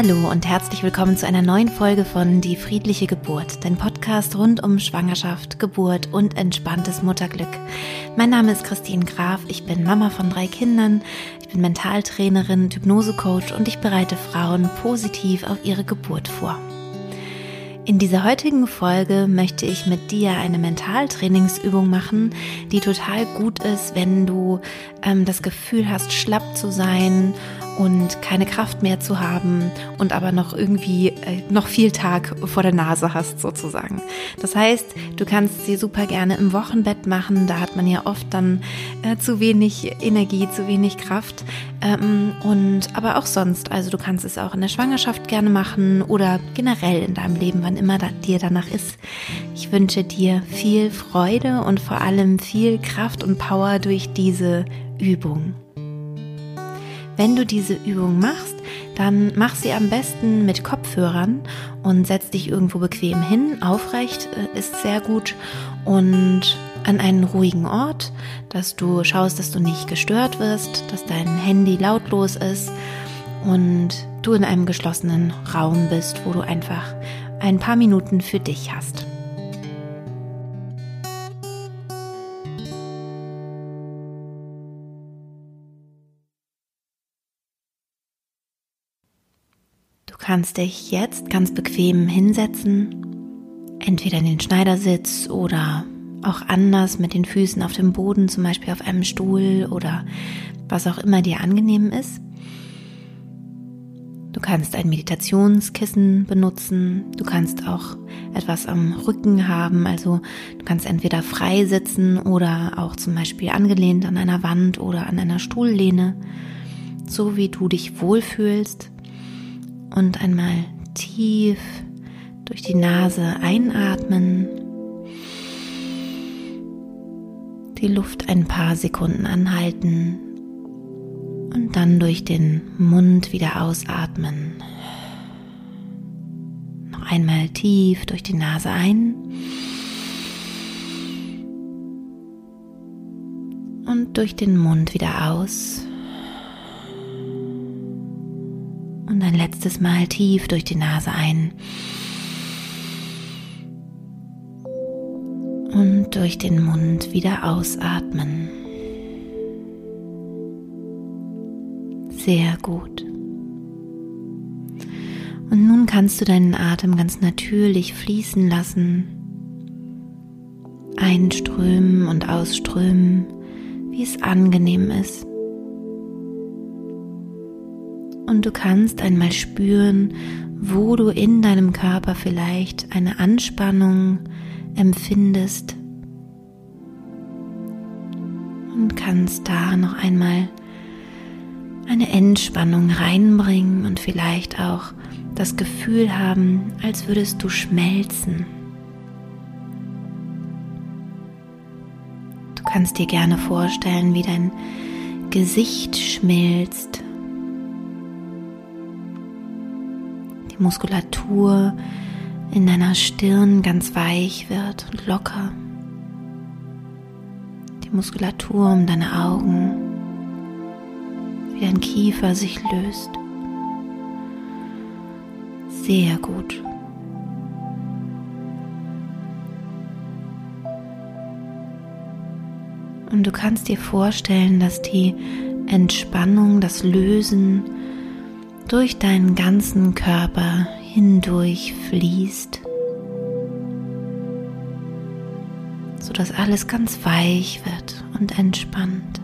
Hallo und herzlich willkommen zu einer neuen Folge von Die friedliche Geburt, dein Podcast rund um Schwangerschaft, Geburt und entspanntes Mutterglück. Mein Name ist Christine Graf, ich bin Mama von drei Kindern, ich bin Mentaltrainerin, Hypnosecoach und ich bereite Frauen positiv auf ihre Geburt vor. In dieser heutigen Folge möchte ich mit dir eine Mentaltrainingsübung machen, die total gut ist, wenn du ähm, das Gefühl hast, schlapp zu sein und keine Kraft mehr zu haben und aber noch irgendwie äh, noch viel Tag vor der Nase hast sozusagen. Das heißt, du kannst sie super gerne im Wochenbett machen. Da hat man ja oft dann äh, zu wenig Energie, zu wenig Kraft ähm, und aber auch sonst. Also du kannst es auch in der Schwangerschaft gerne machen oder generell in deinem Leben, wann immer da, dir danach ist. Ich wünsche dir viel Freude und vor allem viel Kraft und Power durch diese Übung. Wenn du diese Übung machst, dann mach sie am besten mit Kopfhörern und setz dich irgendwo bequem hin. Aufrecht äh, ist sehr gut und an einen ruhigen Ort, dass du schaust, dass du nicht gestört wirst, dass dein Handy lautlos ist und du in einem geschlossenen Raum bist, wo du einfach ein paar Minuten für dich hast. Kannst dich jetzt ganz bequem hinsetzen, entweder in den Schneidersitz oder auch anders mit den Füßen auf dem Boden, zum Beispiel auf einem Stuhl oder was auch immer dir angenehm ist. Du kannst ein Meditationskissen benutzen, du kannst auch etwas am Rücken haben, also du kannst entweder frei sitzen oder auch zum Beispiel angelehnt an einer Wand oder an einer Stuhllehne, so wie du dich wohlfühlst und einmal tief durch die Nase einatmen, die Luft ein paar Sekunden anhalten und dann durch den Mund wieder ausatmen. Noch einmal tief durch die Nase ein und durch den Mund wieder aus. Und ein letztes Mal tief durch die Nase ein und durch den Mund wieder ausatmen. Sehr gut. Und nun kannst du deinen Atem ganz natürlich fließen lassen, einströmen und ausströmen, wie es angenehm ist. Und du kannst einmal spüren, wo du in deinem Körper vielleicht eine Anspannung empfindest und kannst da noch einmal eine Entspannung reinbringen und vielleicht auch das Gefühl haben, als würdest du schmelzen. Du kannst dir gerne vorstellen, wie dein Gesicht schmilzt Muskulatur in deiner Stirn ganz weich wird und locker. Die Muskulatur um deine Augen, wie dein Kiefer sich löst. Sehr gut. Und du kannst dir vorstellen, dass die Entspannung, das Lösen durch deinen ganzen Körper hindurch fließt, sodass alles ganz weich wird und entspannt.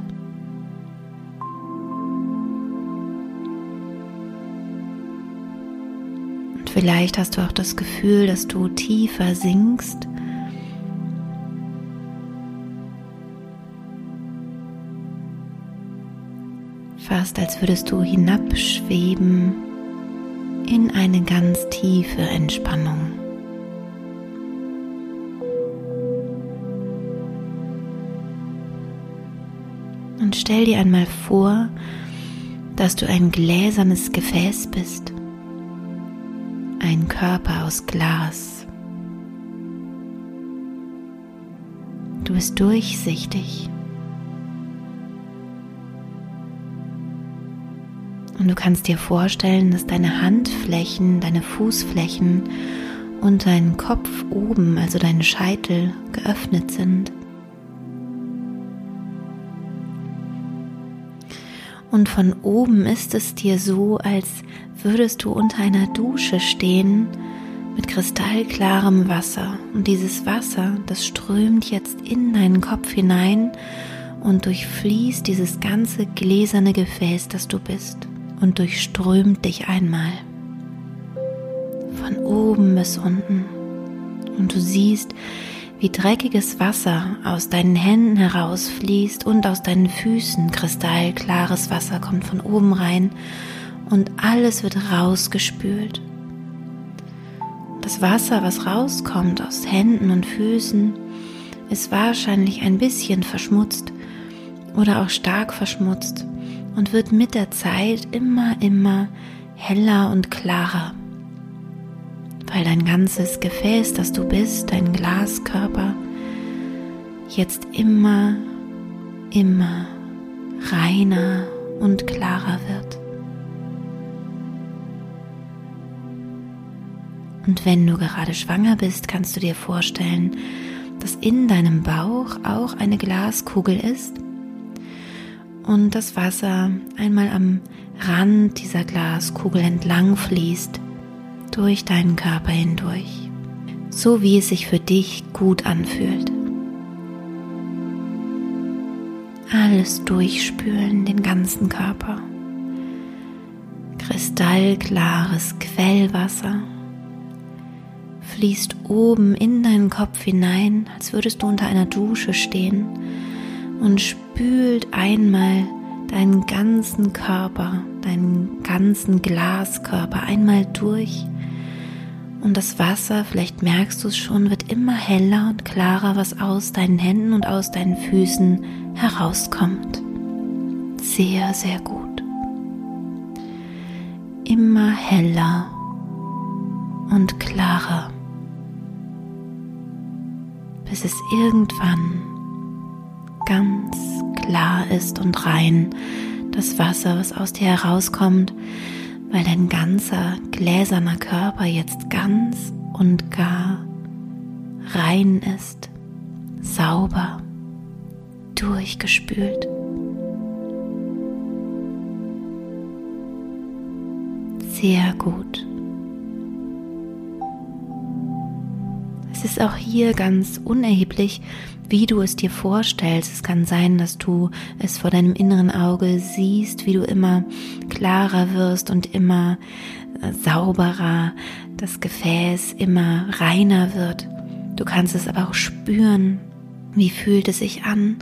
Und vielleicht hast du auch das Gefühl, dass du tiefer sinkst fast als würdest du hinabschweben in eine ganz tiefe Entspannung. Und stell dir einmal vor, dass du ein gläsernes Gefäß bist, ein Körper aus Glas. Du bist durchsichtig Und du kannst dir vorstellen, dass deine Handflächen, deine Fußflächen und dein Kopf oben, also deine Scheitel, geöffnet sind. Und von oben ist es dir so, als würdest du unter einer Dusche stehen mit kristallklarem Wasser. Und dieses Wasser, das strömt jetzt in deinen Kopf hinein und durchfließt dieses ganze gläserne Gefäß, das du bist, und durchströmt dich einmal. Von oben bis unten. Und du siehst, wie dreckiges Wasser aus deinen Händen herausfließt und aus deinen Füßen kristallklares Wasser kommt von oben rein und alles wird rausgespült. Das Wasser, was rauskommt aus Händen und Füßen, ist wahrscheinlich ein bisschen verschmutzt oder auch stark verschmutzt und wird mit der Zeit immer, immer heller und klarer, weil dein ganzes Gefäß, das du bist, dein Glaskörper, jetzt immer, immer reiner und klarer wird. Und wenn du gerade schwanger bist, kannst du dir vorstellen, dass in deinem Bauch auch eine Glaskugel ist und das Wasser einmal am Rand dieser Glaskugel entlang fließt, durch deinen Körper hindurch, so wie es sich für dich gut anfühlt. Alles durchspülen, den ganzen Körper. Kristallklares Quellwasser fließt oben in deinen Kopf hinein, als würdest du unter einer Dusche stehen und spült einmal deinen ganzen Körper, deinen ganzen Glaskörper einmal durch. Und das Wasser, vielleicht merkst du es schon, wird immer heller und klarer, was aus deinen Händen und aus deinen Füßen herauskommt. Sehr, sehr gut. Immer heller und klarer bis es irgendwann ganz klar ist und rein das Wasser, was aus dir herauskommt, weil dein ganzer gläserner Körper jetzt ganz und gar rein ist, sauber, durchgespült. Sehr gut. Ist auch hier ganz unerheblich, wie du es dir vorstellst. Es kann sein, dass du es vor deinem inneren Auge siehst, wie du immer klarer wirst und immer äh, sauberer, das Gefäß immer reiner wird. Du kannst es aber auch spüren. Wie fühlt es sich an,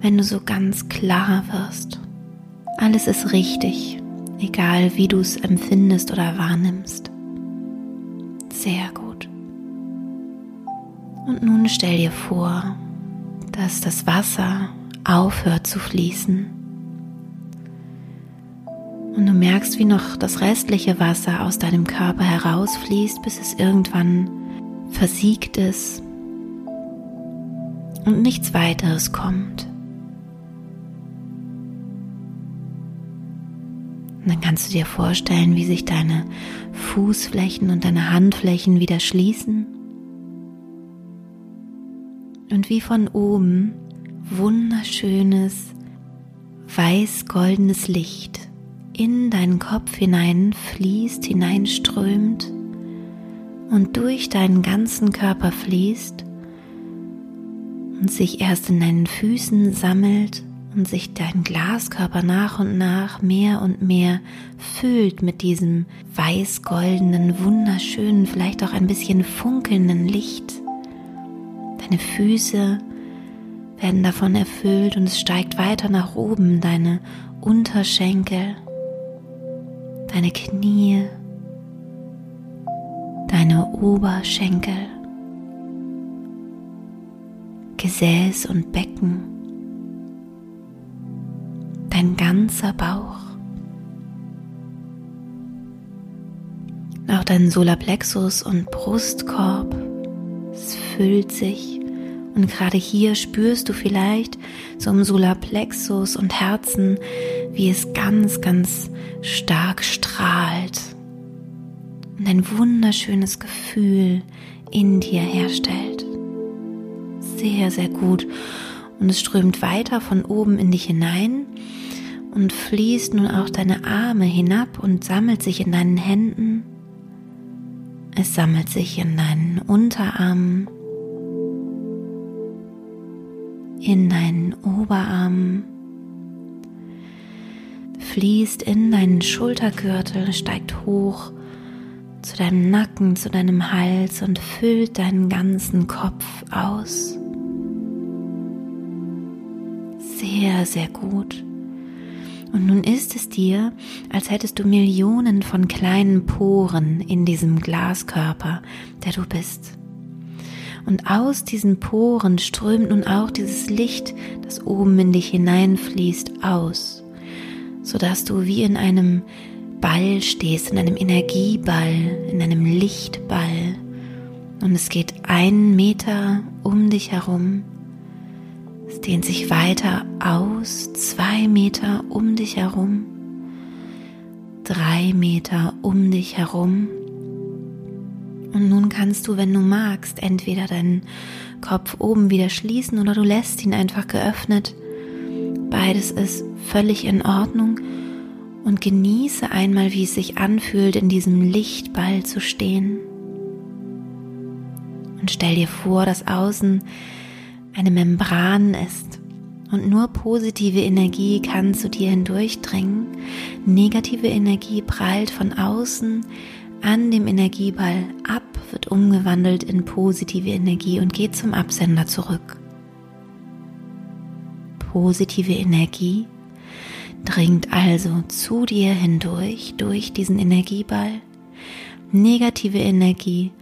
wenn du so ganz klar wirst? Alles ist richtig, egal wie du es empfindest oder wahrnimmst. Sehr gut. Und nun stell dir vor, dass das Wasser aufhört zu fließen. Und du merkst, wie noch das restliche Wasser aus deinem Körper herausfließt, bis es irgendwann versiegt ist und nichts weiteres kommt. Und dann kannst du dir vorstellen, wie sich deine Fußflächen und deine Handflächen wieder schließen und wie von oben wunderschönes weiß-goldenes Licht in deinen Kopf hinein fließt, hineinströmt und durch deinen ganzen Körper fließt und sich erst in deinen Füßen sammelt und sich dein Glaskörper nach und nach mehr und mehr füllt mit diesem weiß-goldenen, wunderschönen, vielleicht auch ein bisschen funkelnden Licht. Deine Füße werden davon erfüllt und es steigt weiter nach oben, deine Unterschenkel, deine Knie, deine Oberschenkel, Gesäß und Becken, dein ganzer Bauch. Auch dein Solarplexus und Brustkorb, es füllt sich und gerade hier spürst du vielleicht so im Solarplexus und Herzen wie es ganz, ganz stark strahlt und ein wunderschönes Gefühl in dir herstellt. Sehr, sehr gut. Und es strömt weiter von oben in dich hinein und fließt nun auch deine Arme hinab und sammelt sich in deinen Händen. Es sammelt sich in deinen Unterarmen, in deinen Oberarmen, fließt in deinen Schultergürtel, steigt hoch zu deinem Nacken, zu deinem Hals und füllt deinen ganzen Kopf aus. Sehr, sehr gut. Und nun ist es dir, als hättest du Millionen von kleinen Poren in diesem Glaskörper, der du bist. Und aus diesen Poren strömt nun auch dieses Licht, das oben in dich hineinfließt, aus, sodass du wie in einem Ball stehst, in einem Energieball, in einem Lichtball. Und es geht einen Meter um dich herum. Es dehnt sich weiter aus, zwei Meter um dich herum, drei Meter um dich herum. Und nun kannst du, wenn du magst, entweder deinen Kopf oben wieder schließen oder du lässt ihn einfach geöffnet. Beides ist völlig in Ordnung und genieße einmal, wie es sich anfühlt, in diesem Lichtball zu stehen. Und stell dir vor, dass außen eine Membran ist und nur positive Energie kann zu dir hindurchdringen. Negative Energie prallt von außen an dem Energieball ab, wird umgewandelt in positive Energie und geht zum Absender zurück. Positive Energie dringt also zu dir hindurch, durch diesen Energieball. Negative Energie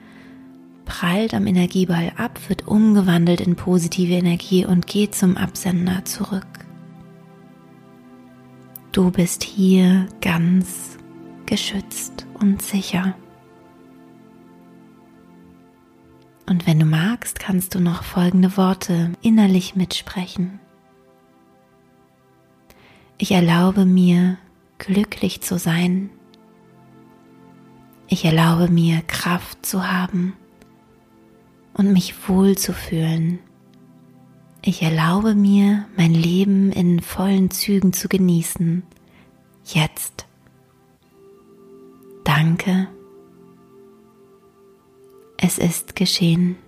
prallt am Energieball ab, wird umgewandelt in positive Energie und geht zum Absender zurück. Du bist hier ganz geschützt und sicher. Und wenn du magst, kannst du noch folgende Worte innerlich mitsprechen. Ich erlaube mir, glücklich zu sein. Ich erlaube mir, Kraft zu haben und mich wohl zu fühlen. Ich erlaube mir, mein Leben in vollen Zügen zu genießen. Jetzt. Danke. Es ist geschehen.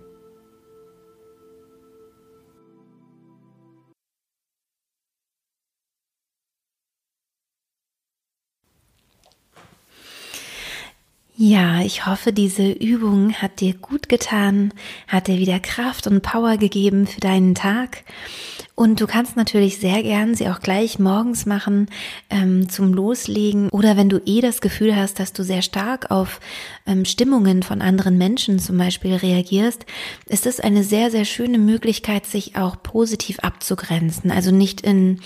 Ja, ich hoffe, diese Übung hat dir gut getan, hat dir wieder Kraft und Power gegeben für deinen Tag. Und du kannst natürlich sehr gern sie auch gleich morgens machen ähm, zum Loslegen oder wenn du eh das Gefühl hast, dass du sehr stark auf ähm, Stimmungen von anderen Menschen zum Beispiel reagierst, ist es eine sehr, sehr schöne Möglichkeit, sich auch positiv abzugrenzen. Also nicht in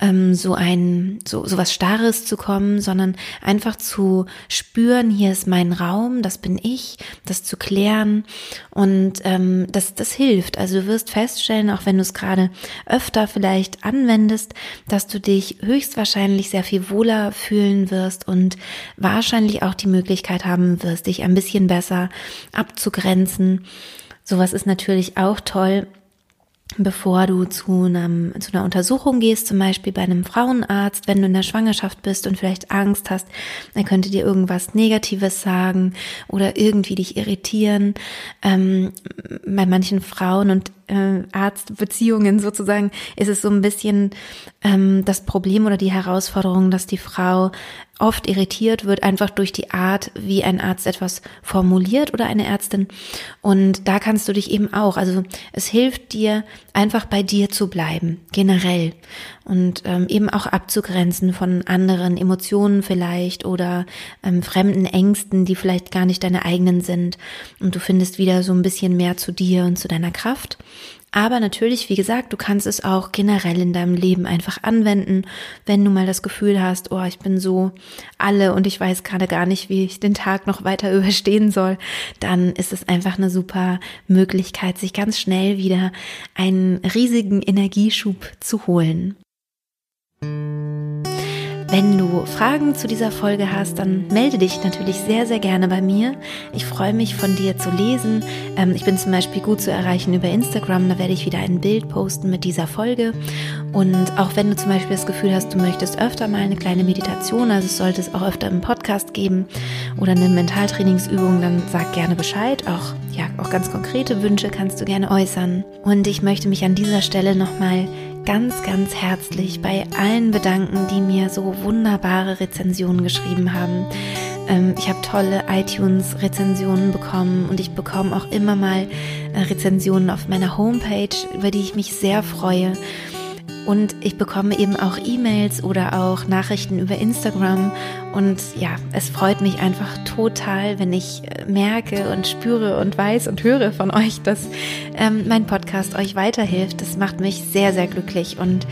ähm, so ein, so, so was Starres zu kommen, sondern einfach zu spüren, hier ist mein Raum, das bin ich, das zu klären und ähm, das, das hilft. Also du wirst feststellen, auch wenn du es gerade öfter vielleicht anwendest, dass du dich höchstwahrscheinlich sehr viel wohler fühlen wirst und wahrscheinlich auch die Möglichkeit haben wirst, dich ein bisschen besser abzugrenzen. Sowas ist natürlich auch toll, bevor du zu, einem, zu einer Untersuchung gehst, zum Beispiel bei einem Frauenarzt, wenn du in der Schwangerschaft bist und vielleicht Angst hast, er könnte dir irgendwas Negatives sagen oder irgendwie dich irritieren. Ähm, bei manchen Frauen und äh, Arztbeziehungen sozusagen ist es so ein bisschen ähm, das Problem oder die Herausforderung, dass die Frau oft irritiert wird, einfach durch die Art, wie ein Arzt etwas formuliert oder eine Ärztin. Und da kannst du dich eben auch, also es hilft dir, einfach bei dir zu bleiben, generell. Und ähm, eben auch abzugrenzen von anderen Emotionen vielleicht oder ähm, fremden Ängsten, die vielleicht gar nicht deine eigenen sind. Und du findest wieder so ein bisschen mehr zu dir und zu deiner Kraft. Aber natürlich, wie gesagt, du kannst es auch generell in deinem Leben einfach anwenden, wenn du mal das Gefühl hast, oh, ich bin so alle und ich weiß gerade gar nicht, wie ich den Tag noch weiter überstehen soll, dann ist es einfach eine super Möglichkeit, sich ganz schnell wieder einen riesigen Energieschub zu holen. Wenn du Fragen zu dieser Folge hast, dann melde dich natürlich sehr, sehr gerne bei mir. Ich freue mich von dir zu lesen. Ähm, ich bin zum Beispiel gut zu erreichen über Instagram. Da werde ich wieder ein Bild posten mit dieser Folge. Und auch wenn du zum Beispiel das Gefühl hast, du möchtest öfter mal eine kleine Meditation, also es sollte es auch öfter im Podcast geben oder eine Mentaltrainingsübung, dann sag gerne Bescheid. Auch, ja, auch ganz konkrete Wünsche kannst du gerne äußern. Und ich möchte mich an dieser Stelle nochmal ganz, ganz herzlich bei allen bedanken, die mir so wunderbare Rezensionen geschrieben haben. Ähm, ich habe tolle iTunes-Rezensionen bekommen und ich bekomme auch immer mal äh, Rezensionen auf meiner Homepage, über die ich mich sehr freue. Und ich bekomme eben auch E-Mails oder auch Nachrichten über Instagram. Und ja, es freut mich einfach total, wenn ich äh, merke und spüre und weiß und höre von euch, dass ähm, mein Podcast euch weiterhilft. Das macht mich sehr, sehr glücklich. Und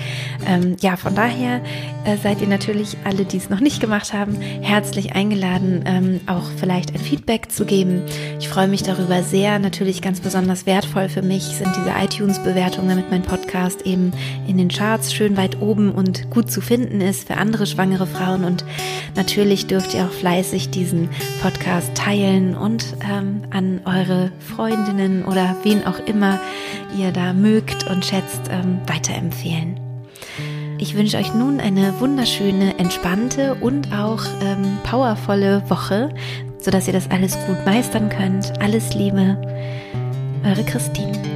ähm, ja, von daher äh, seid ihr natürlich alle, die es noch nicht gemacht haben, herzlich eingeladen, ähm, auch vielleicht ein Feedback zu geben. Ich freue mich darüber sehr. Natürlich ganz besonders wertvoll für mich sind diese iTunes-Bewertungen, damit mein Podcast eben in den Charts Charts schön weit oben und gut zu finden ist für andere schwangere Frauen. Und natürlich dürft ihr auch fleißig diesen Podcast teilen und ähm, an eure Freundinnen oder wen auch immer ihr da mögt und schätzt ähm, weiterempfehlen. Ich wünsche euch nun eine wunderschöne, entspannte und auch ähm, powervolle Woche, sodass ihr das alles gut meistern könnt. Alles Liebe, eure Christine.